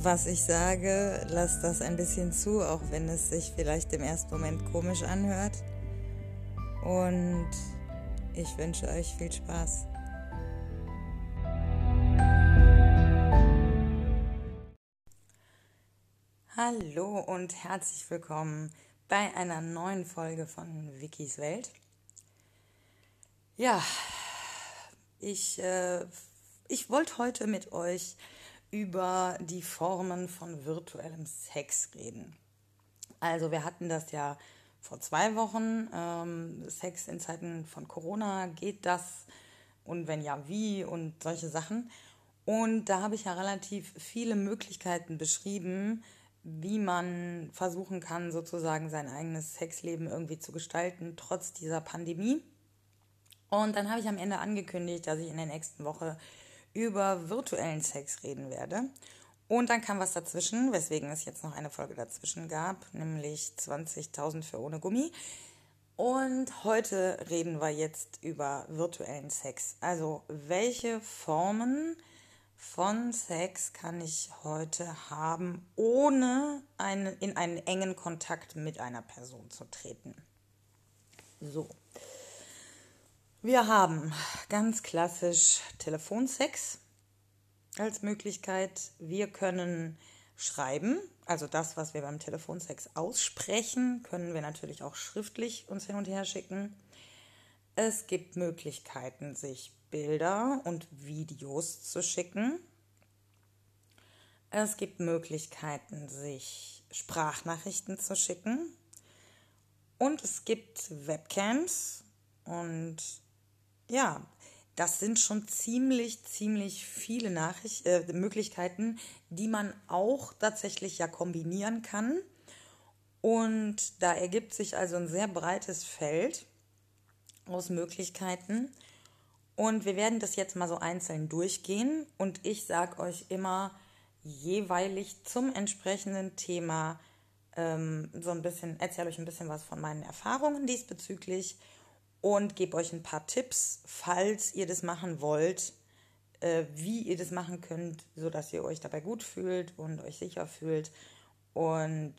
was ich sage, lasst das ein bisschen zu, auch wenn es sich vielleicht im ersten Moment komisch anhört. Und ich wünsche euch viel Spaß. Hallo und herzlich willkommen bei einer neuen Folge von Wikis Welt. Ja, ich, äh, ich wollte heute mit euch über die Formen von virtuellem Sex reden. Also wir hatten das ja vor zwei Wochen. Ähm, Sex in Zeiten von Corona, geht das? Und wenn ja, wie? Und solche Sachen. Und da habe ich ja relativ viele Möglichkeiten beschrieben, wie man versuchen kann, sozusagen sein eigenes Sexleben irgendwie zu gestalten, trotz dieser Pandemie. Und dann habe ich am Ende angekündigt, dass ich in der nächsten Woche über virtuellen Sex reden werde. Und dann kam was dazwischen, weswegen es jetzt noch eine Folge dazwischen gab, nämlich 20.000 für ohne Gummi. Und heute reden wir jetzt über virtuellen Sex. Also welche Formen von Sex kann ich heute haben, ohne eine, in einen engen Kontakt mit einer Person zu treten? So. Wir haben ganz klassisch Telefonsex als Möglichkeit. Wir können schreiben, also das, was wir beim Telefonsex aussprechen, können wir natürlich auch schriftlich uns hin und her schicken. Es gibt Möglichkeiten, sich Bilder und Videos zu schicken. Es gibt Möglichkeiten, sich Sprachnachrichten zu schicken. Und es gibt Webcams und ja, das sind schon ziemlich, ziemlich viele Nachricht äh, Möglichkeiten, die man auch tatsächlich ja kombinieren kann. Und da ergibt sich also ein sehr breites Feld aus Möglichkeiten. Und wir werden das jetzt mal so einzeln durchgehen. Und ich sage euch immer jeweilig zum entsprechenden Thema ähm, so ein bisschen, erzähle euch ein bisschen was von meinen Erfahrungen diesbezüglich und gebe euch ein paar Tipps, falls ihr das machen wollt, äh, wie ihr das machen könnt, sodass ihr euch dabei gut fühlt und euch sicher fühlt. Und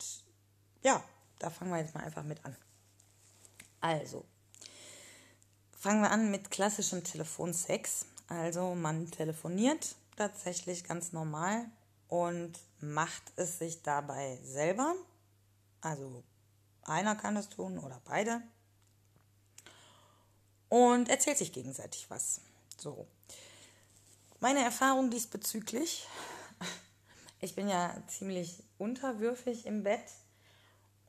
ja, da fangen wir jetzt mal einfach mit an. Also, fangen wir an mit klassischem Telefonsex. Also man telefoniert tatsächlich ganz normal und macht es sich dabei selber. Also einer kann das tun oder beide und erzählt sich gegenseitig was. So. Meine Erfahrung diesbezüglich, ich bin ja ziemlich unterwürfig im Bett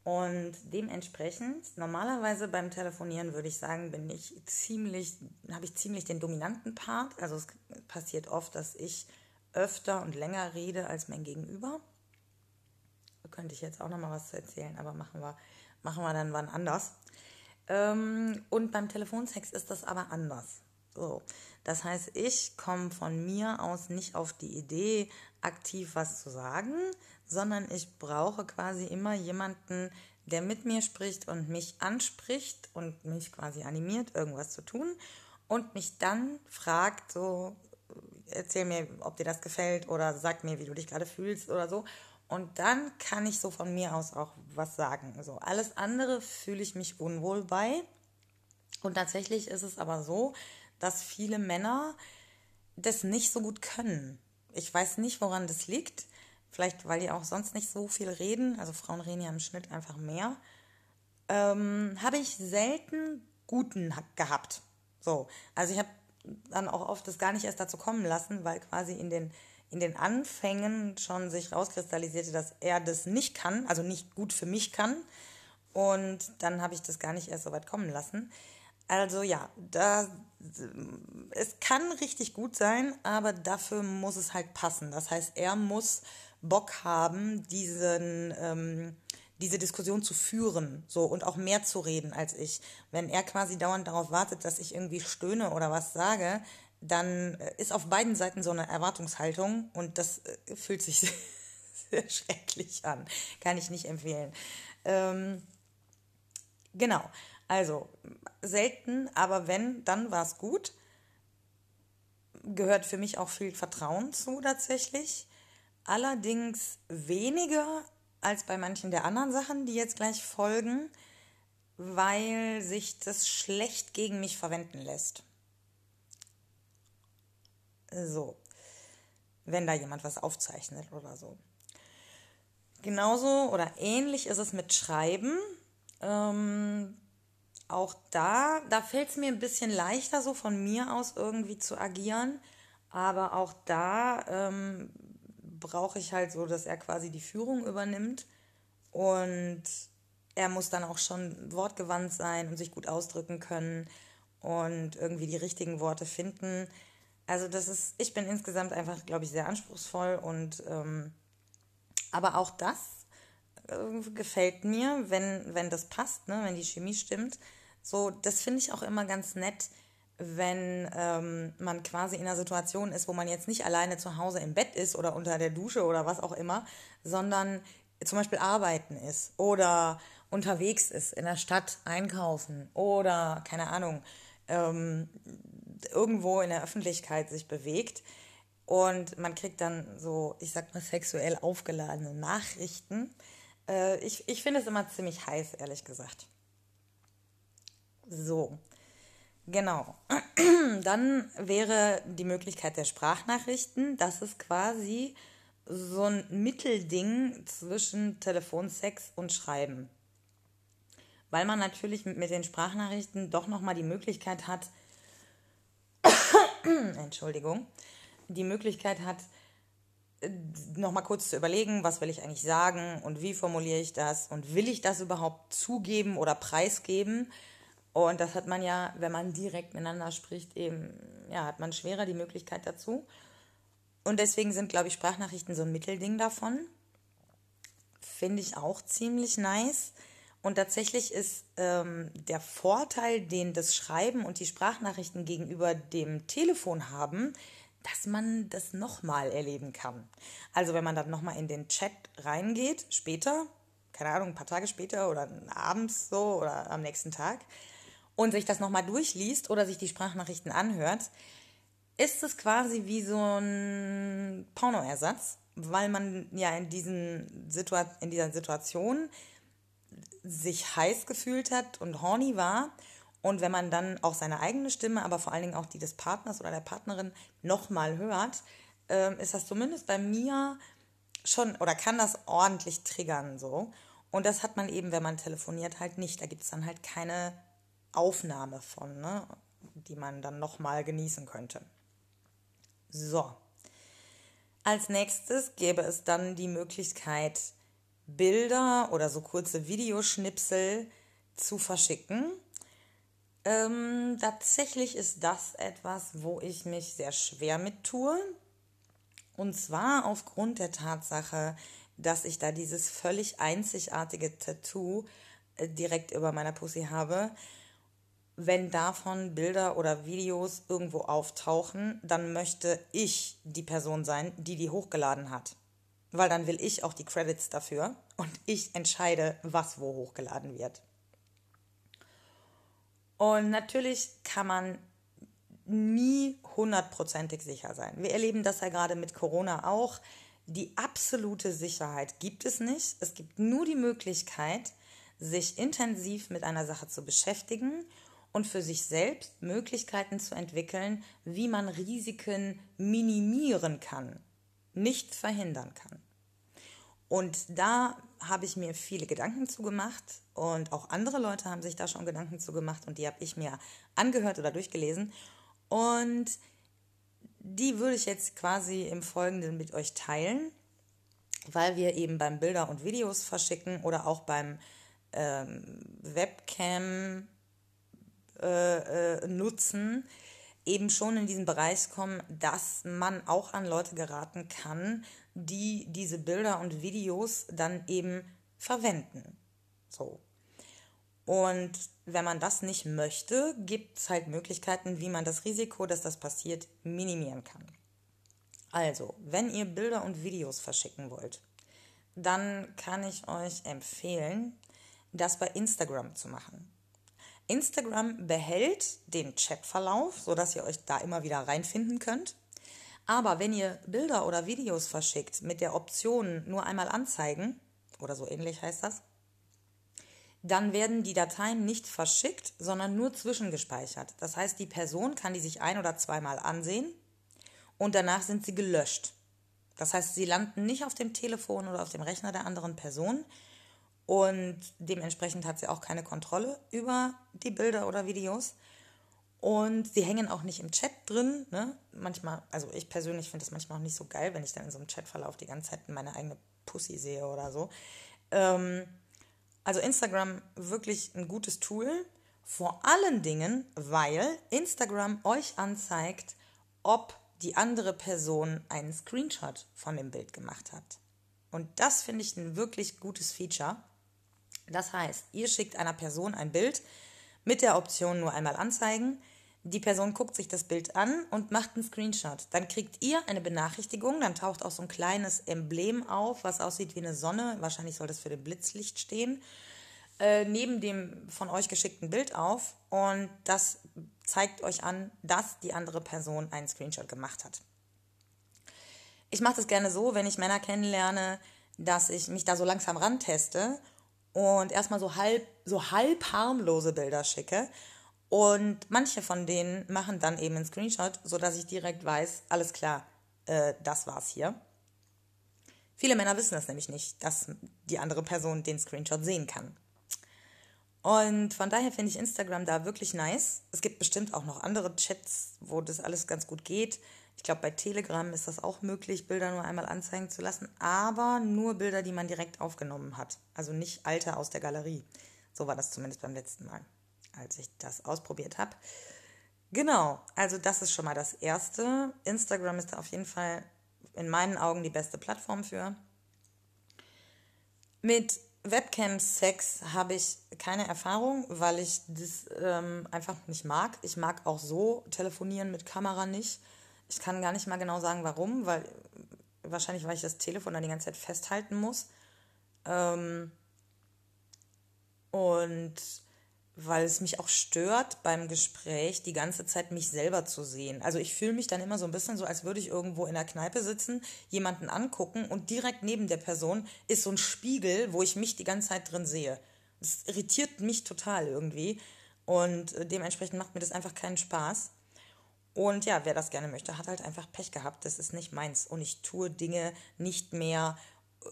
und dementsprechend, normalerweise beim Telefonieren würde ich sagen, bin ich ziemlich, habe ich ziemlich den dominanten Part. Also es passiert oft, dass ich öfter und länger rede als mein Gegenüber. Da könnte ich jetzt auch noch mal was zu erzählen, aber machen wir, machen wir dann wann anders. Ähm, und beim Telefonsex ist das aber anders. So. Das heißt, ich komme von mir aus nicht auf die Idee, aktiv was zu sagen, sondern ich brauche quasi immer jemanden, der mit mir spricht und mich anspricht und mich quasi animiert, irgendwas zu tun und mich dann fragt, so, erzähl mir, ob dir das gefällt oder sag mir, wie du dich gerade fühlst oder so. Und dann kann ich so von mir aus auch was sagen. So, alles andere fühle ich mich unwohl bei. Und tatsächlich ist es aber so, dass viele Männer das nicht so gut können. Ich weiß nicht, woran das liegt. Vielleicht, weil die auch sonst nicht so viel reden. Also Frauen reden ja im Schnitt einfach mehr. Ähm, habe ich selten guten gehabt. So, also ich habe dann auch oft das gar nicht erst dazu kommen lassen, weil quasi in den in den Anfängen schon sich rauskristallisierte, dass er das nicht kann, also nicht gut für mich kann. Und dann habe ich das gar nicht erst so weit kommen lassen. Also ja, da, es kann richtig gut sein, aber dafür muss es halt passen. Das heißt, er muss Bock haben, diesen, ähm, diese Diskussion zu führen, so und auch mehr zu reden als ich. Wenn er quasi dauernd darauf wartet, dass ich irgendwie stöhne oder was sage, dann äh, ist auf beiden Seiten so eine Erwartungshaltung und das äh, fühlt sich sehr, sehr schrecklich an. Kann ich nicht empfehlen. Ähm, genau. Also selten, aber wenn, dann war es gut. Gehört für mich auch viel Vertrauen zu tatsächlich. Allerdings weniger als bei manchen der anderen Sachen, die jetzt gleich folgen, weil sich das schlecht gegen mich verwenden lässt. So, wenn da jemand was aufzeichnet oder so. Genauso oder ähnlich ist es mit Schreiben. Ähm, auch da, da fällt es mir ein bisschen leichter, so von mir aus irgendwie zu agieren. Aber auch da ähm, brauche ich halt so, dass er quasi die Führung übernimmt. Und er muss dann auch schon wortgewandt sein und sich gut ausdrücken können und irgendwie die richtigen Worte finden. Also das ist, ich bin insgesamt einfach, glaube ich, sehr anspruchsvoll und ähm, aber auch das äh, gefällt mir, wenn, wenn das passt, ne, wenn die Chemie stimmt. So, das finde ich auch immer ganz nett, wenn ähm, man quasi in einer Situation ist, wo man jetzt nicht alleine zu Hause im Bett ist oder unter der Dusche oder was auch immer, sondern zum Beispiel arbeiten ist oder unterwegs ist, in der Stadt einkaufen oder keine Ahnung, ähm, irgendwo in der Öffentlichkeit sich bewegt und man kriegt dann so, ich sag mal, sexuell aufgeladene Nachrichten. Äh, ich ich finde es immer ziemlich heiß, ehrlich gesagt. So, genau. Dann wäre die Möglichkeit der Sprachnachrichten. Das ist quasi so ein Mittelding zwischen Telefonsex und Schreiben. Weil man natürlich mit, den Sprachnachrichten doch nochmal die Möglichkeit hat, Entschuldigung, die Möglichkeit hat, nochmal kurz zu überlegen, was will ich eigentlich sagen und wie formuliere ich das und will ich das überhaupt zugeben oder preisgeben und das hat man ja, wenn man direkt miteinander spricht, eben, ja, hat man schwerer die Möglichkeit dazu. Und deswegen sind, glaube ich, Sprachnachrichten so ein Mittelding davon. Finde ich auch ziemlich nice. Und tatsächlich ist ähm, der Vorteil, den das Schreiben und die Sprachnachrichten gegenüber dem Telefon haben, dass man das nochmal erleben kann. Also wenn man dann nochmal in den Chat reingeht, später, keine Ahnung, ein paar Tage später oder abends so oder am nächsten Tag, und sich das nochmal durchliest oder sich die Sprachnachrichten anhört, ist es quasi wie so ein Pornoersatz, weil man ja in, diesen Situa in dieser Situation sich heiß gefühlt hat und horny war. Und wenn man dann auch seine eigene Stimme, aber vor allen Dingen auch die des Partners oder der Partnerin nochmal hört, äh, ist das zumindest bei mir schon oder kann das ordentlich triggern so. Und das hat man eben, wenn man telefoniert, halt nicht. Da gibt es dann halt keine Aufnahme von, ne, die man dann nochmal genießen könnte. So. Als nächstes gäbe es dann die Möglichkeit, Bilder oder so kurze Videoschnipsel zu verschicken. Ähm, tatsächlich ist das etwas, wo ich mich sehr schwer mit tue. Und zwar aufgrund der Tatsache, dass ich da dieses völlig einzigartige Tattoo äh, direkt über meiner Pussy habe wenn davon Bilder oder Videos irgendwo auftauchen, dann möchte ich die Person sein, die die hochgeladen hat. Weil dann will ich auch die Credits dafür und ich entscheide, was wo hochgeladen wird. Und natürlich kann man nie hundertprozentig sicher sein. Wir erleben das ja gerade mit Corona auch. Die absolute Sicherheit gibt es nicht. Es gibt nur die Möglichkeit, sich intensiv mit einer Sache zu beschäftigen und für sich selbst Möglichkeiten zu entwickeln, wie man Risiken minimieren kann, nicht verhindern kann. Und da habe ich mir viele Gedanken zu gemacht und auch andere Leute haben sich da schon Gedanken zu gemacht und die habe ich mir angehört oder durchgelesen und die würde ich jetzt quasi im Folgenden mit euch teilen, weil wir eben beim Bilder und Videos verschicken oder auch beim ähm, Webcam äh, äh, nutzen, eben schon in diesen Bereich kommen, dass man auch an Leute geraten kann, die diese Bilder und Videos dann eben verwenden. So. Und wenn man das nicht möchte, gibt es halt Möglichkeiten, wie man das Risiko, dass das passiert, minimieren kann. Also, wenn ihr Bilder und Videos verschicken wollt, dann kann ich euch empfehlen, das bei Instagram zu machen. Instagram behält den Chatverlauf, sodass ihr euch da immer wieder reinfinden könnt. Aber wenn ihr Bilder oder Videos verschickt mit der Option nur einmal anzeigen, oder so ähnlich heißt das, dann werden die Dateien nicht verschickt, sondern nur zwischengespeichert. Das heißt, die Person kann die sich ein- oder zweimal ansehen und danach sind sie gelöscht. Das heißt, sie landen nicht auf dem Telefon oder auf dem Rechner der anderen Person und dementsprechend hat sie auch keine Kontrolle über die Bilder oder Videos. Und sie hängen auch nicht im Chat drin. Ne? Manchmal, also ich persönlich finde das manchmal auch nicht so geil, wenn ich dann in so einem Chatverlauf die ganze Zeit meine eigene Pussy sehe oder so. Ähm, also Instagram wirklich ein gutes Tool. Vor allen Dingen, weil Instagram euch anzeigt, ob die andere Person einen Screenshot von dem Bild gemacht hat. Und das finde ich ein wirklich gutes Feature. Das heißt, ihr schickt einer Person ein Bild mit der Option nur einmal anzeigen. Die Person guckt sich das Bild an und macht einen Screenshot. Dann kriegt ihr eine Benachrichtigung, dann taucht auch so ein kleines Emblem auf, was aussieht wie eine Sonne. Wahrscheinlich soll das für den Blitzlicht stehen. Äh, neben dem von euch geschickten Bild auf und das zeigt euch an, dass die andere Person einen Screenshot gemacht hat. Ich mache das gerne so, wenn ich Männer kennenlerne, dass ich mich da so langsam ranteste und erstmal so halb, so halb harmlose Bilder schicke und manche von denen machen dann eben einen Screenshot, sodass ich direkt weiß, alles klar, äh, das war's hier. Viele Männer wissen das nämlich nicht, dass die andere Person den Screenshot sehen kann. Und von daher finde ich Instagram da wirklich nice. Es gibt bestimmt auch noch andere Chats, wo das alles ganz gut geht. Ich glaube, bei Telegram ist das auch möglich, Bilder nur einmal anzeigen zu lassen, aber nur Bilder, die man direkt aufgenommen hat. Also nicht alte aus der Galerie. So war das zumindest beim letzten Mal als ich das ausprobiert habe. Genau, also das ist schon mal das Erste. Instagram ist da auf jeden Fall in meinen Augen die beste Plattform für. Mit Webcam-Sex habe ich keine Erfahrung, weil ich das ähm, einfach nicht mag. Ich mag auch so telefonieren mit Kamera nicht. Ich kann gar nicht mal genau sagen, warum, weil wahrscheinlich, weil ich das Telefon dann die ganze Zeit festhalten muss. Ähm, und weil es mich auch stört beim Gespräch die ganze Zeit mich selber zu sehen. Also ich fühle mich dann immer so ein bisschen so, als würde ich irgendwo in der Kneipe sitzen, jemanden angucken und direkt neben der Person ist so ein Spiegel, wo ich mich die ganze Zeit drin sehe. Das irritiert mich total irgendwie und äh, dementsprechend macht mir das einfach keinen Spaß. Und ja, wer das gerne möchte, hat halt einfach Pech gehabt. Das ist nicht meins. Und ich tue Dinge nicht mehr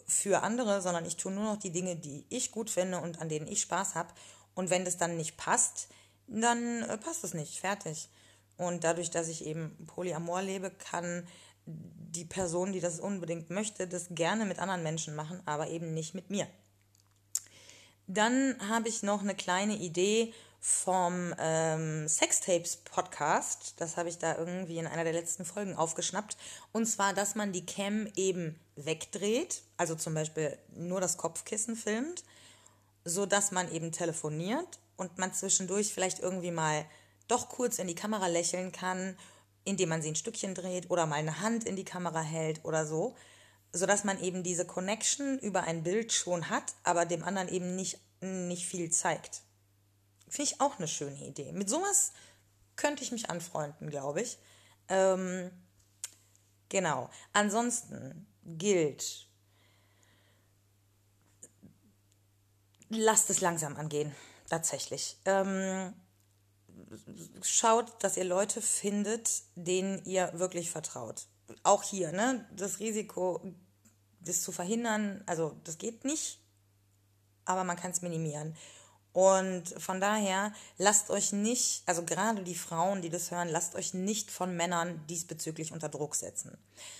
für andere, sondern ich tue nur noch die Dinge, die ich gut finde und an denen ich Spaß habe. Und wenn das dann nicht passt, dann äh, passt es nicht. Fertig. Und dadurch, dass ich eben Polyamor lebe, kann die Person, die das unbedingt möchte, das gerne mit anderen Menschen machen, aber eben nicht mit mir. Dann habe ich noch eine kleine Idee vom ähm, Sextapes Podcast. Das habe ich da irgendwie in einer der letzten Folgen aufgeschnappt. Und zwar, dass man die Cam eben wegdreht, also zum Beispiel nur das Kopfkissen filmt so dass man eben telefoniert und man zwischendurch vielleicht irgendwie mal doch kurz in die Kamera lächeln kann, indem man sie ein Stückchen dreht oder mal eine Hand in die Kamera hält oder so, so dass man eben diese Connection über ein Bild schon hat, aber dem anderen eben nicht, nicht viel zeigt. Finde ich auch eine schöne Idee. Mit sowas könnte ich mich anfreunden, glaube ich. Ähm, genau. Ansonsten gilt lasst es langsam angehen, tatsächlich. Ähm, schaut, dass ihr Leute findet, denen ihr wirklich vertraut. Auch hier, ne, das Risiko, das zu verhindern, also das geht nicht, aber man kann es minimieren. Und von daher lasst euch nicht, also gerade die Frauen, die das hören, lasst euch nicht von Männern diesbezüglich unter Druck setzen.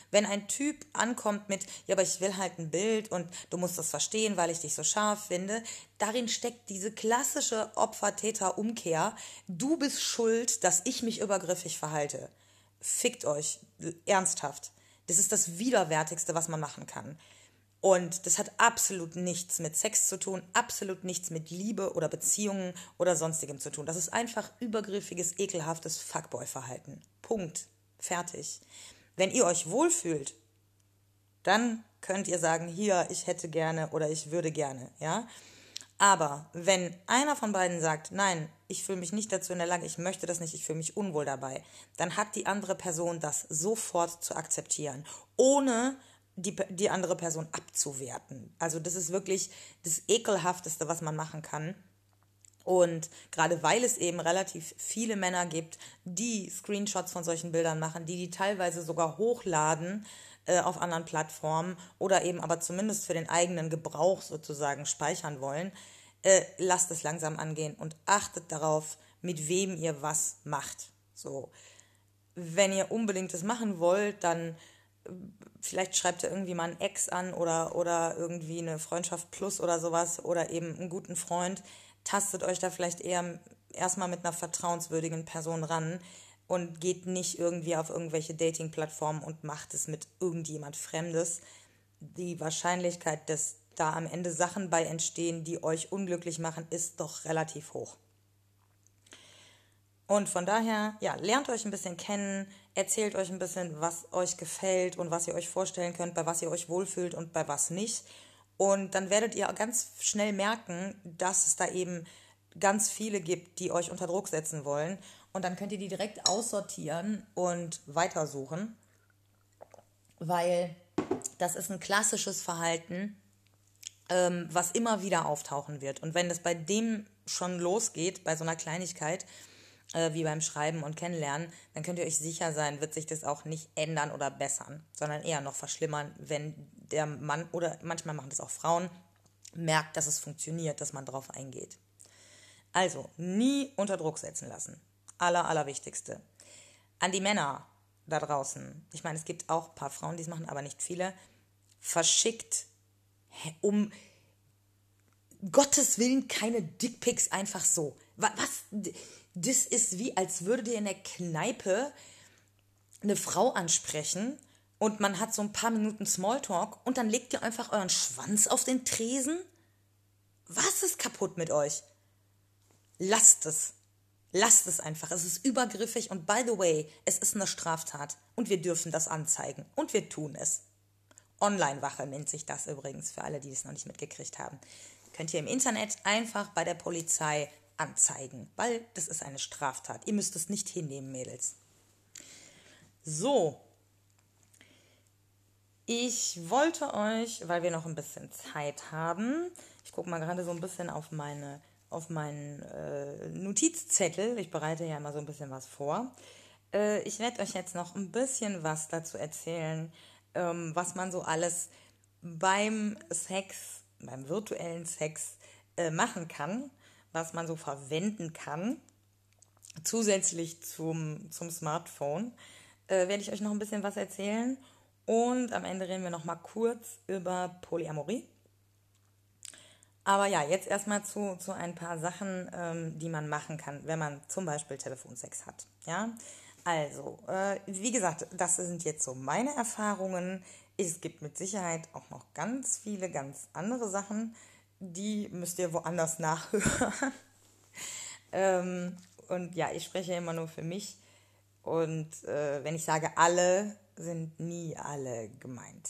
Wenn ein Typ ankommt mit, ja, aber ich will halt ein Bild und du musst das verstehen, weil ich dich so scharf finde, darin steckt diese klassische Opfer-Täter-Umkehr. Du bist schuld, dass ich mich übergriffig verhalte. Fickt euch, ernsthaft. Das ist das Widerwärtigste, was man machen kann. Und das hat absolut nichts mit Sex zu tun, absolut nichts mit Liebe oder Beziehungen oder sonstigem zu tun. Das ist einfach übergriffiges, ekelhaftes Fuckboy-Verhalten. Punkt. Fertig. Wenn ihr euch wohlfühlt, dann könnt ihr sagen, hier, ich hätte gerne oder ich würde gerne, ja. Aber wenn einer von beiden sagt, nein, ich fühle mich nicht dazu in der Lage, ich möchte das nicht, ich fühle mich unwohl dabei, dann hat die andere Person das sofort zu akzeptieren, ohne die, die andere Person abzuwerten. Also das ist wirklich das Ekelhafteste, was man machen kann. Und gerade weil es eben relativ viele Männer gibt, die Screenshots von solchen Bildern machen, die die teilweise sogar hochladen äh, auf anderen Plattformen oder eben aber zumindest für den eigenen Gebrauch sozusagen speichern wollen, äh, lasst es langsam angehen und achtet darauf, mit wem ihr was macht. So, wenn ihr unbedingt das machen wollt, dann vielleicht schreibt ihr irgendwie mal einen Ex an oder, oder irgendwie eine Freundschaft plus oder sowas oder eben einen guten Freund. Tastet euch da vielleicht eher erstmal mit einer vertrauenswürdigen Person ran und geht nicht irgendwie auf irgendwelche Dating-Plattformen und macht es mit irgendjemand Fremdes. Die Wahrscheinlichkeit, dass da am Ende Sachen bei entstehen, die euch unglücklich machen, ist doch relativ hoch. Und von daher, ja, lernt euch ein bisschen kennen, erzählt euch ein bisschen, was euch gefällt und was ihr euch vorstellen könnt, bei was ihr euch wohlfühlt und bei was nicht. Und dann werdet ihr ganz schnell merken, dass es da eben ganz viele gibt, die euch unter Druck setzen wollen. Und dann könnt ihr die direkt aussortieren und weitersuchen, weil das ist ein klassisches Verhalten, ähm, was immer wieder auftauchen wird. Und wenn es bei dem schon losgeht, bei so einer Kleinigkeit, äh, wie beim Schreiben und Kennenlernen, dann könnt ihr euch sicher sein, wird sich das auch nicht ändern oder bessern, sondern eher noch verschlimmern, wenn der Mann oder manchmal machen das auch Frauen, merkt, dass es funktioniert, dass man drauf eingeht. Also, nie unter Druck setzen lassen. Aller, allerwichtigste. An die Männer da draußen. Ich meine, es gibt auch ein paar Frauen, die es machen, aber nicht viele. Verschickt um Gottes Willen keine Dickpics einfach so. Was? Das ist wie, als würdet ihr in der Kneipe eine Frau ansprechen und man hat so ein paar Minuten Smalltalk und dann legt ihr einfach euren Schwanz auf den Tresen? Was ist kaputt mit euch? Lasst es. Lasst es einfach. Es ist übergriffig und by the way, es ist eine Straftat und wir dürfen das anzeigen und wir tun es. Online-Wache nennt sich das übrigens für alle, die es noch nicht mitgekriegt haben. Könnt ihr im Internet einfach bei der Polizei anzeigen, weil das ist eine Straftat. Ihr müsst es nicht hinnehmen, Mädels. So. Ich wollte euch, weil wir noch ein bisschen Zeit haben, ich gucke mal gerade so ein bisschen auf meine auf meinen äh, Notizzettel. Ich bereite ja immer so ein bisschen was vor. Äh, ich werde euch jetzt noch ein bisschen was dazu erzählen, ähm, was man so alles beim Sex, beim virtuellen Sex äh, machen kann, was man so verwenden kann. Zusätzlich zum, zum Smartphone äh, werde ich euch noch ein bisschen was erzählen. Und am Ende reden wir noch mal kurz über Polyamorie. Aber ja, jetzt erstmal zu, zu ein paar Sachen, ähm, die man machen kann, wenn man zum Beispiel Telefonsex hat. Ja, also, äh, wie gesagt, das sind jetzt so meine Erfahrungen. Es gibt mit Sicherheit auch noch ganz viele ganz andere Sachen, die müsst ihr woanders nachhören. ähm, und ja, ich spreche immer nur für mich. Und äh, wenn ich sage alle, sind nie alle gemeint.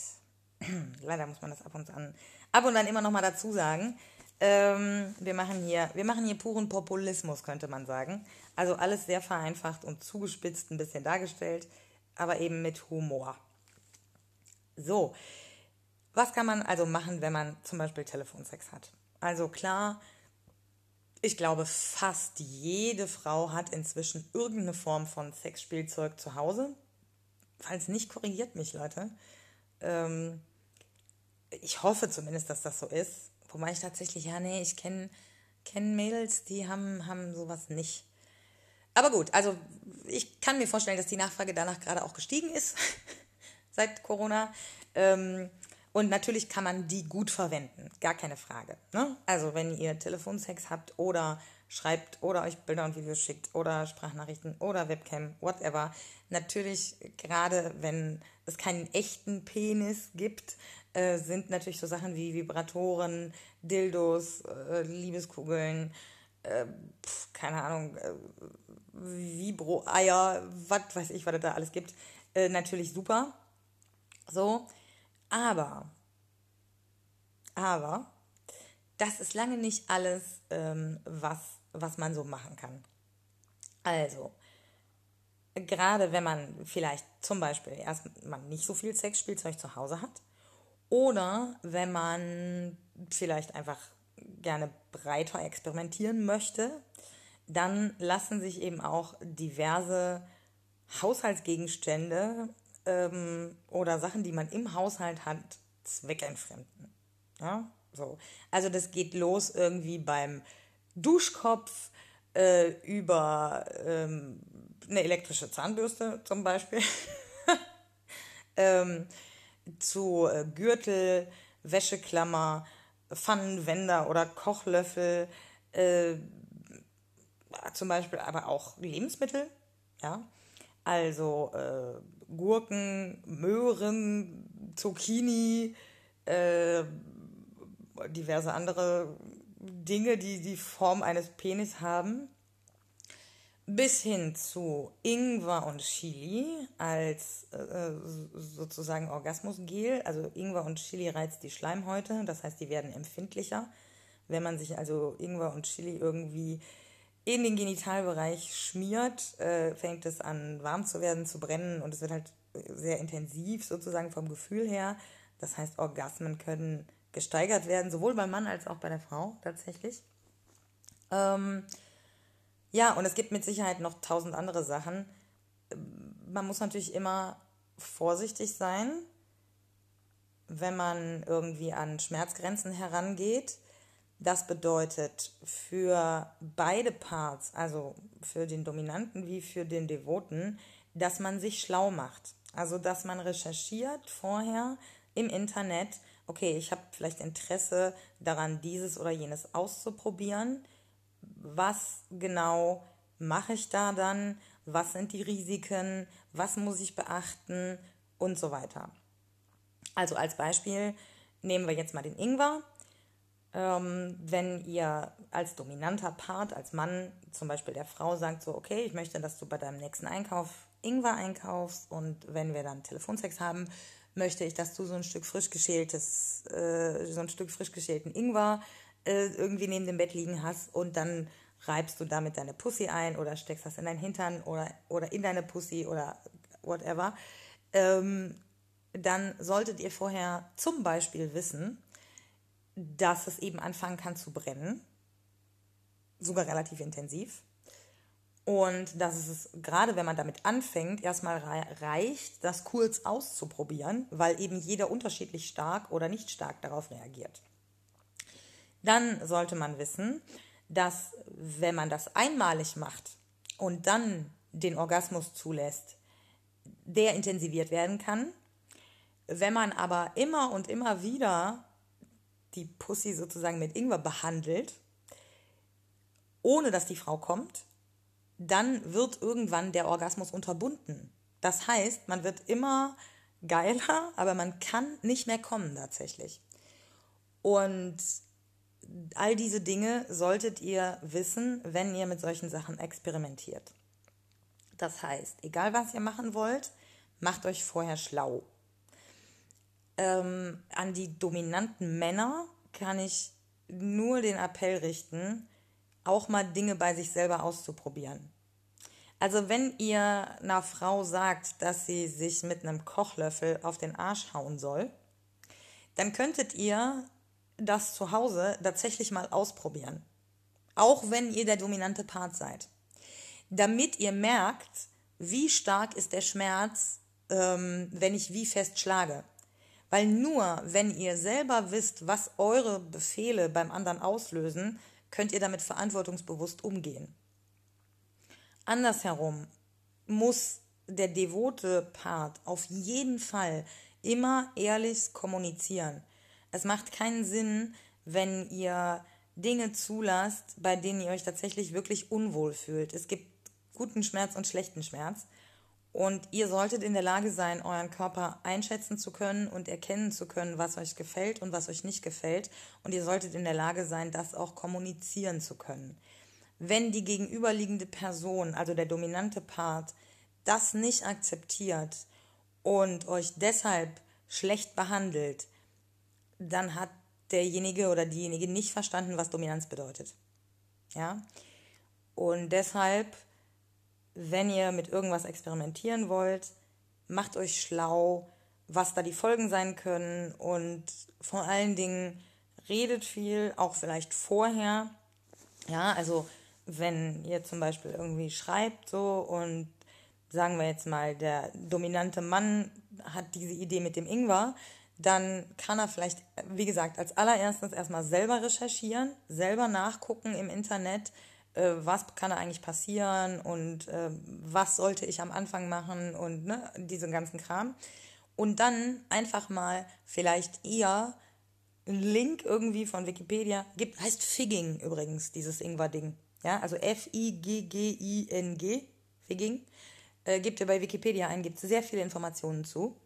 Leider muss man das ab und an ab und dann immer noch mal dazu sagen. Ähm, wir, machen hier, wir machen hier puren Populismus, könnte man sagen. Also alles sehr vereinfacht und zugespitzt ein bisschen dargestellt, aber eben mit Humor. So, was kann man also machen, wenn man zum Beispiel Telefonsex hat? Also klar, ich glaube, fast jede Frau hat inzwischen irgendeine Form von Sexspielzeug zu Hause. Falls nicht, korrigiert mich, Leute. Ähm, ich hoffe zumindest, dass das so ist. Wobei ich tatsächlich, ja, nee, ich kenne kenn Mädels, die haben, haben sowas nicht. Aber gut, also ich kann mir vorstellen, dass die Nachfrage danach gerade auch gestiegen ist seit Corona. Ähm, und natürlich kann man die gut verwenden, gar keine Frage. Ne? Also wenn ihr Telefonsex habt oder schreibt oder euch Bilder und Videos schickt oder Sprachnachrichten oder Webcam, whatever. Natürlich, gerade wenn es keinen echten Penis gibt, äh, sind natürlich so Sachen wie Vibratoren, Dildos, äh, Liebeskugeln, äh, pf, keine Ahnung, äh, Vibro-Eier, was weiß ich, was es da alles gibt, äh, natürlich super. So, aber, aber, das ist lange nicht alles, ähm, was, was man so machen kann. Also, gerade wenn man vielleicht zum Beispiel erstmal nicht so viel Sexspielzeug zu Hause hat oder wenn man vielleicht einfach gerne breiter experimentieren möchte, dann lassen sich eben auch diverse Haushaltsgegenstände ähm, oder Sachen, die man im Haushalt hat, zweckentfremden. Ja, so. Also das geht los irgendwie beim Duschkopf äh, über ähm, eine elektrische Zahnbürste zum Beispiel ähm, zu äh, Gürtel, Wäscheklammer, Pfannenwender oder Kochlöffel, äh, zum Beispiel aber auch Lebensmittel, ja, also äh, Gurken, Möhren, Zucchini, äh, diverse andere Dinge, die die Form eines Penis haben, bis hin zu Ingwer und Chili als äh, sozusagen Orgasmusgel. Also Ingwer und Chili reizt die Schleimhäute, das heißt, die werden empfindlicher. Wenn man sich also Ingwer und Chili irgendwie in den Genitalbereich schmiert, äh, fängt es an warm zu werden, zu brennen und es wird halt sehr intensiv sozusagen vom Gefühl her. Das heißt, Orgasmen können gesteigert werden, sowohl beim Mann als auch bei der Frau tatsächlich. Ähm, ja, und es gibt mit Sicherheit noch tausend andere Sachen. Man muss natürlich immer vorsichtig sein, wenn man irgendwie an Schmerzgrenzen herangeht. Das bedeutet für beide Parts, also für den Dominanten wie für den Devoten, dass man sich schlau macht. Also dass man recherchiert vorher im Internet, okay, ich habe vielleicht Interesse daran, dieses oder jenes auszuprobieren was genau mache ich da dann, was sind die Risiken, was muss ich beachten und so weiter. Also als Beispiel nehmen wir jetzt mal den Ingwer. Ähm, wenn ihr als dominanter Part, als Mann zum Beispiel der Frau sagt, so, okay, ich möchte, dass du bei deinem nächsten Einkauf Ingwer einkaufst und wenn wir dann Telefonsex haben, möchte ich, dass du so ein Stück frisch geschältes, äh, so ein Stück frisch geschälten Ingwer äh, irgendwie neben dem Bett liegen hast und dann reibst du damit deine Pussy ein oder steckst das in dein Hintern oder, oder in deine Pussy oder whatever, ähm, dann solltet ihr vorher zum Beispiel wissen, dass es eben anfangen kann zu brennen, sogar relativ intensiv. Und dass es gerade, wenn man damit anfängt, erstmal reicht, das kurz auszuprobieren, weil eben jeder unterschiedlich stark oder nicht stark darauf reagiert. Dann sollte man wissen, dass wenn man das einmalig macht und dann den Orgasmus zulässt, der intensiviert werden kann. Wenn man aber immer und immer wieder die Pussy sozusagen mit Ingwer behandelt, ohne dass die Frau kommt, dann wird irgendwann der Orgasmus unterbunden. Das heißt, man wird immer geiler, aber man kann nicht mehr kommen tatsächlich. Und all diese Dinge solltet ihr wissen, wenn ihr mit solchen Sachen experimentiert. Das heißt, egal was ihr machen wollt, macht euch vorher schlau. Ähm, an die dominanten Männer kann ich nur den Appell richten, auch mal Dinge bei sich selber auszuprobieren. Also wenn ihr einer Frau sagt, dass sie sich mit einem Kochlöffel auf den Arsch hauen soll, dann könntet ihr das zu Hause tatsächlich mal ausprobieren. Auch wenn ihr der dominante Part seid. Damit ihr merkt, wie stark ist der Schmerz, ähm, wenn ich wie fest schlage. Weil nur wenn ihr selber wisst, was eure Befehle beim anderen auslösen, könnt ihr damit verantwortungsbewusst umgehen. Andersherum muss der devote Part auf jeden Fall immer ehrlich kommunizieren. Es macht keinen Sinn, wenn ihr Dinge zulasst, bei denen ihr euch tatsächlich wirklich unwohl fühlt. Es gibt guten Schmerz und schlechten Schmerz. Und ihr solltet in der Lage sein, euren Körper einschätzen zu können und erkennen zu können, was euch gefällt und was euch nicht gefällt. Und ihr solltet in der Lage sein, das auch kommunizieren zu können. Wenn die gegenüberliegende Person, also der dominante Part, das nicht akzeptiert und euch deshalb schlecht behandelt, dann hat derjenige oder diejenige nicht verstanden, was Dominanz bedeutet. Ja? Und deshalb wenn ihr mit irgendwas experimentieren wollt, macht euch schlau, was da die Folgen sein können und vor allen Dingen redet viel, auch vielleicht vorher. Ja, also wenn ihr zum Beispiel irgendwie schreibt so und sagen wir jetzt mal, der dominante Mann hat diese Idee mit dem Ingwer, dann kann er vielleicht, wie gesagt, als allererstes erstmal selber recherchieren, selber nachgucken im Internet, äh, was kann da eigentlich passieren und äh, was sollte ich am Anfang machen und ne, diesen ganzen Kram. Und dann einfach mal vielleicht eher einen Link irgendwie von Wikipedia gibt, heißt Figging übrigens, dieses Ingwer-Ding. Ja, also F-I-G-G-I-N-G, Figging. Äh, gebt ihr bei Wikipedia ein, gibt sehr viele Informationen zu.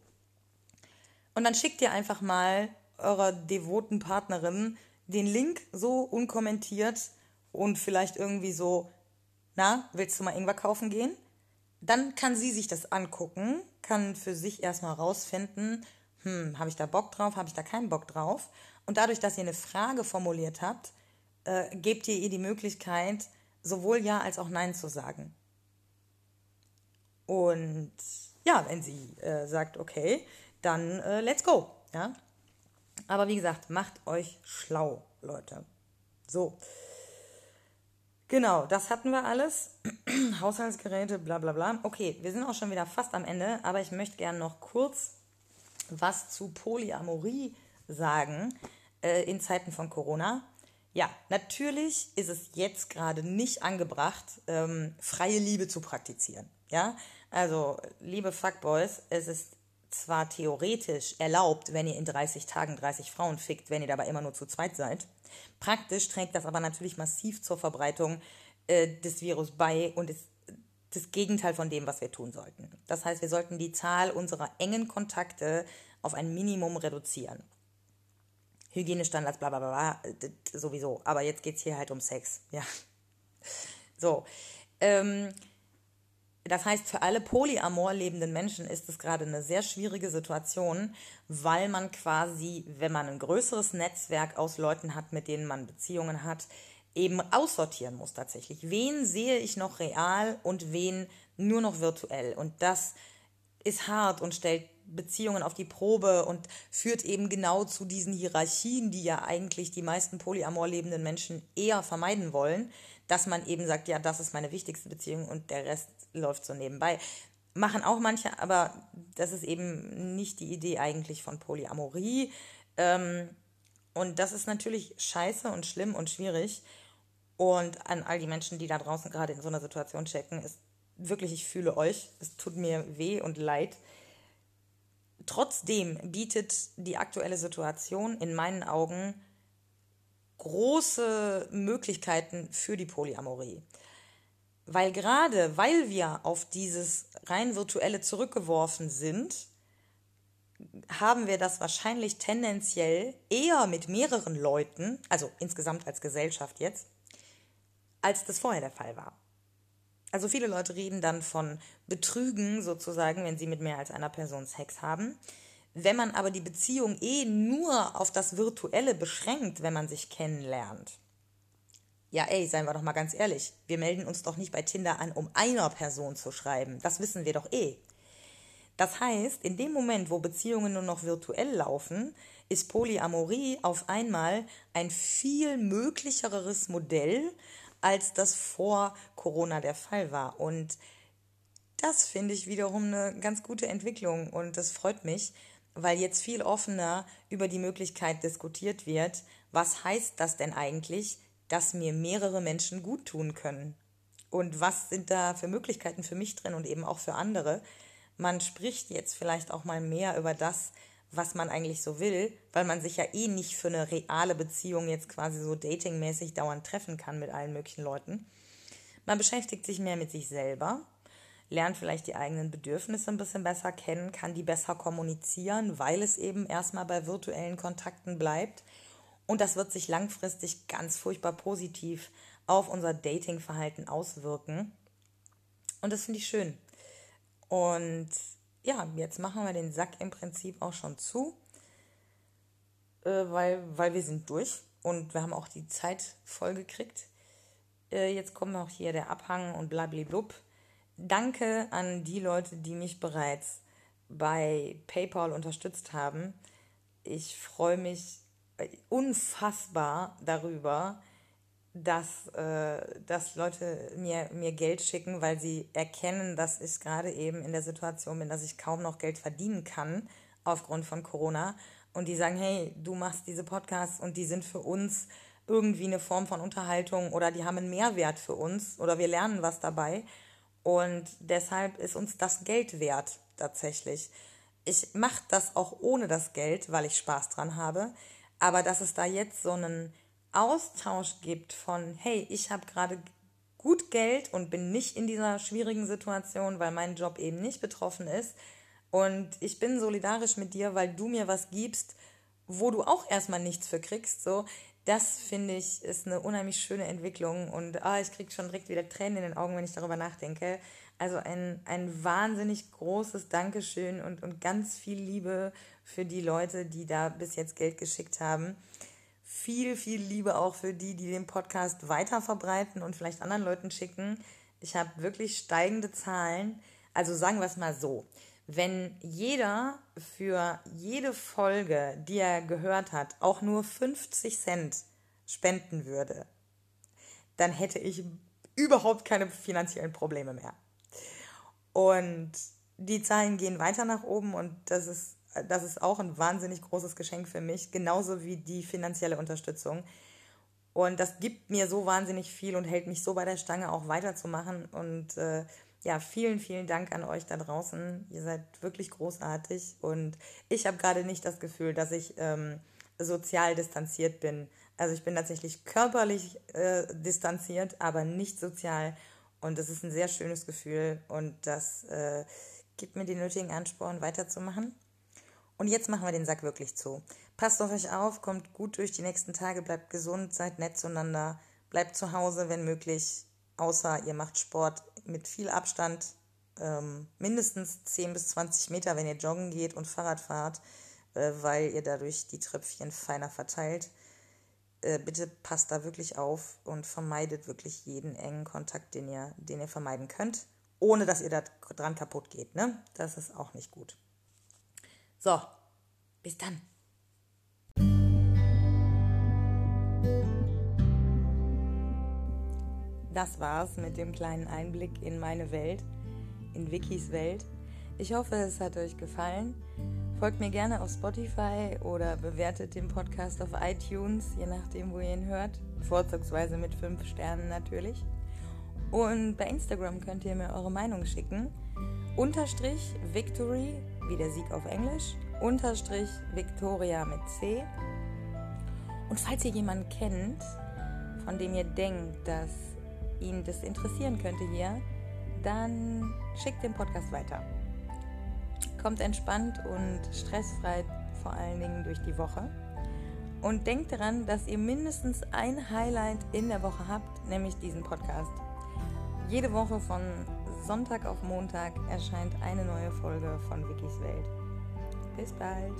Und dann schickt ihr einfach mal eurer devoten Partnerin den Link so unkommentiert und vielleicht irgendwie so, na, willst du mal Ingwer kaufen gehen? Dann kann sie sich das angucken, kann für sich erstmal rausfinden, hm, habe ich da Bock drauf, habe ich da keinen Bock drauf? Und dadurch, dass ihr eine Frage formuliert habt, äh, gebt ihr ihr die Möglichkeit, sowohl Ja als auch Nein zu sagen. Und ja, wenn sie äh, sagt, okay, dann äh, let's go. Ja? Aber wie gesagt, macht euch schlau, Leute. So. Genau, das hatten wir alles. Haushaltsgeräte, bla bla bla. Okay, wir sind auch schon wieder fast am Ende, aber ich möchte gerne noch kurz was zu Polyamorie sagen äh, in Zeiten von Corona. Ja, natürlich ist es jetzt gerade nicht angebracht, ähm, freie Liebe zu praktizieren. Ja, also liebe Fuckboys, es ist zwar theoretisch erlaubt, wenn ihr in 30 Tagen 30 Frauen fickt, wenn ihr dabei immer nur zu zweit seid. Praktisch trägt das aber natürlich massiv zur Verbreitung äh, des Virus bei und ist das Gegenteil von dem, was wir tun sollten. Das heißt, wir sollten die Zahl unserer engen Kontakte auf ein Minimum reduzieren. Hygienestandards, bla bla bla, sowieso. Aber jetzt geht es hier halt um Sex. Ja. So. Ähm, das heißt, für alle polyamor lebenden Menschen ist es gerade eine sehr schwierige Situation, weil man quasi, wenn man ein größeres Netzwerk aus Leuten hat, mit denen man Beziehungen hat, eben aussortieren muss tatsächlich. Wen sehe ich noch real und wen nur noch virtuell? Und das ist hart und stellt Beziehungen auf die Probe und führt eben genau zu diesen Hierarchien, die ja eigentlich die meisten polyamor lebenden Menschen eher vermeiden wollen, dass man eben sagt, ja, das ist meine wichtigste Beziehung und der Rest läuft so nebenbei. Machen auch manche, aber das ist eben nicht die Idee eigentlich von Polyamorie. Ähm, und das ist natürlich scheiße und schlimm und schwierig. Und an all die Menschen, die da draußen gerade in so einer Situation checken, ist wirklich, ich fühle euch. Es tut mir weh und leid. Trotzdem bietet die aktuelle Situation in meinen Augen große Möglichkeiten für die Polyamorie. Weil gerade, weil wir auf dieses rein virtuelle zurückgeworfen sind, haben wir das wahrscheinlich tendenziell eher mit mehreren Leuten, also insgesamt als Gesellschaft jetzt, als das vorher der Fall war. Also viele Leute reden dann von Betrügen sozusagen, wenn sie mit mehr als einer Person Sex haben. Wenn man aber die Beziehung eh nur auf das Virtuelle beschränkt, wenn man sich kennenlernt, ja, ey, seien wir doch mal ganz ehrlich, wir melden uns doch nicht bei Tinder an, um einer Person zu schreiben. Das wissen wir doch eh. Das heißt, in dem Moment, wo Beziehungen nur noch virtuell laufen, ist Polyamorie auf einmal ein viel möglicheres Modell, als das vor Corona der Fall war. Und das finde ich wiederum eine ganz gute Entwicklung und das freut mich, weil jetzt viel offener über die Möglichkeit diskutiert wird, was heißt das denn eigentlich, dass mir mehrere Menschen gut tun können. Und was sind da für Möglichkeiten für mich drin und eben auch für andere? Man spricht jetzt vielleicht auch mal mehr über das, was man eigentlich so will, weil man sich ja eh nicht für eine reale Beziehung jetzt quasi so datingmäßig dauernd treffen kann mit allen möglichen Leuten. Man beschäftigt sich mehr mit sich selber, lernt vielleicht die eigenen Bedürfnisse ein bisschen besser kennen, kann die besser kommunizieren, weil es eben erstmal bei virtuellen Kontakten bleibt. Und das wird sich langfristig ganz furchtbar positiv auf unser Datingverhalten auswirken. Und das finde ich schön. Und ja, jetzt machen wir den Sack im Prinzip auch schon zu, äh, weil, weil wir sind durch und wir haben auch die Zeit voll gekriegt. Äh, jetzt kommt auch hier der Abhang und blablablub. Danke an die Leute, die mich bereits bei PayPal unterstützt haben. Ich freue mich unfassbar darüber, dass, äh, dass Leute mir, mir Geld schicken, weil sie erkennen, dass ich gerade eben in der Situation bin, dass ich kaum noch Geld verdienen kann aufgrund von Corona. Und die sagen, hey, du machst diese Podcasts und die sind für uns irgendwie eine Form von Unterhaltung oder die haben einen Mehrwert für uns oder wir lernen was dabei. Und deshalb ist uns das Geld wert tatsächlich. Ich mache das auch ohne das Geld, weil ich Spaß dran habe. Aber dass es da jetzt so einen Austausch gibt von, hey, ich habe gerade gut Geld und bin nicht in dieser schwierigen Situation, weil mein Job eben nicht betroffen ist. Und ich bin solidarisch mit dir, weil du mir was gibst, wo du auch erstmal nichts für kriegst. So, das finde ich ist eine unheimlich schöne Entwicklung und ah, ich kriege schon direkt wieder Tränen in den Augen, wenn ich darüber nachdenke. Also ein, ein wahnsinnig großes Dankeschön und, und ganz viel Liebe für die Leute, die da bis jetzt Geld geschickt haben viel, viel Liebe auch für die, die den Podcast weiter verbreiten und vielleicht anderen Leuten schicken. Ich habe wirklich steigende Zahlen. Also sagen wir es mal so. Wenn jeder für jede Folge, die er gehört hat, auch nur 50 Cent spenden würde, dann hätte ich überhaupt keine finanziellen Probleme mehr. Und die Zahlen gehen weiter nach oben und das ist das ist auch ein wahnsinnig großes Geschenk für mich, genauso wie die finanzielle Unterstützung. Und das gibt mir so wahnsinnig viel und hält mich so bei der Stange, auch weiterzumachen. Und äh, ja, vielen, vielen Dank an euch da draußen. Ihr seid wirklich großartig. Und ich habe gerade nicht das Gefühl, dass ich ähm, sozial distanziert bin. Also ich bin tatsächlich körperlich äh, distanziert, aber nicht sozial. Und das ist ein sehr schönes Gefühl und das äh, gibt mir den nötigen Ansporn, weiterzumachen. Und jetzt machen wir den Sack wirklich zu. Passt auf euch auf, kommt gut durch die nächsten Tage, bleibt gesund, seid nett zueinander, bleibt zu Hause, wenn möglich, außer ihr macht Sport mit viel Abstand, ähm, mindestens 10 bis 20 Meter, wenn ihr joggen geht und Fahrrad fahrt, äh, weil ihr dadurch die Tröpfchen feiner verteilt. Äh, bitte passt da wirklich auf und vermeidet wirklich jeden engen Kontakt, den ihr, den ihr vermeiden könnt, ohne dass ihr da dran kaputt geht. Ne? Das ist auch nicht gut. So, bis dann. Das war's mit dem kleinen Einblick in meine Welt, in Wikis Welt. Ich hoffe, es hat euch gefallen. Folgt mir gerne auf Spotify oder bewertet den Podcast auf iTunes, je nachdem, wo ihr ihn hört. Vorzugsweise mit 5 Sternen natürlich. Und bei Instagram könnt ihr mir eure Meinung schicken. Unterstrich Victory wie der Sieg auf Englisch, unterstrich Victoria mit C. Und falls ihr jemanden kennt, von dem ihr denkt, dass ihn das interessieren könnte hier, dann schickt den Podcast weiter. Kommt entspannt und stressfrei vor allen Dingen durch die Woche. Und denkt daran, dass ihr mindestens ein Highlight in der Woche habt, nämlich diesen Podcast. Jede Woche von Sonntag auf Montag erscheint eine neue Folge von Wikis Welt. Bis bald!